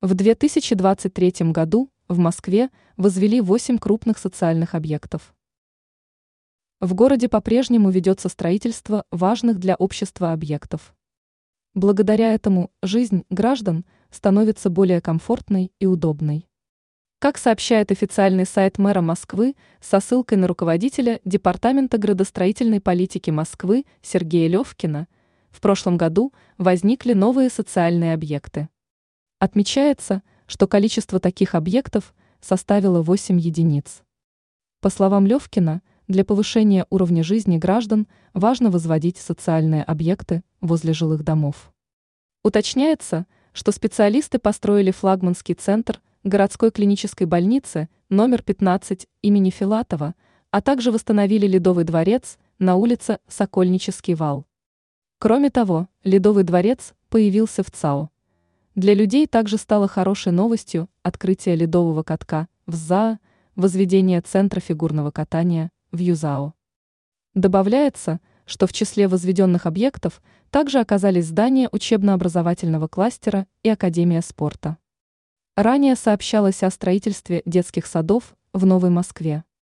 В 2023 году в Москве возвели 8 крупных социальных объектов. В городе по-прежнему ведется строительство важных для общества объектов. Благодаря этому жизнь граждан становится более комфортной и удобной. Как сообщает официальный сайт мэра Москвы со ссылкой на руководителя Департамента градостроительной политики Москвы Сергея Левкина, в прошлом году возникли новые социальные объекты. Отмечается, что количество таких объектов составило 8 единиц. По словам Левкина, для повышения уровня жизни граждан важно возводить социальные объекты возле жилых домов. Уточняется, что специалисты построили флагманский центр городской клинической больницы номер 15 имени Филатова, а также восстановили Ледовый дворец на улице Сокольнический вал. Кроме того, Ледовый дворец появился в ЦАО. Для людей также стало хорошей новостью открытие ледового катка в ЗАО, возведение центра фигурного катания в ЮЗАО. Добавляется, что в числе возведенных объектов также оказались здания учебно-образовательного кластера и Академия спорта. Ранее сообщалось о строительстве детских садов в Новой Москве.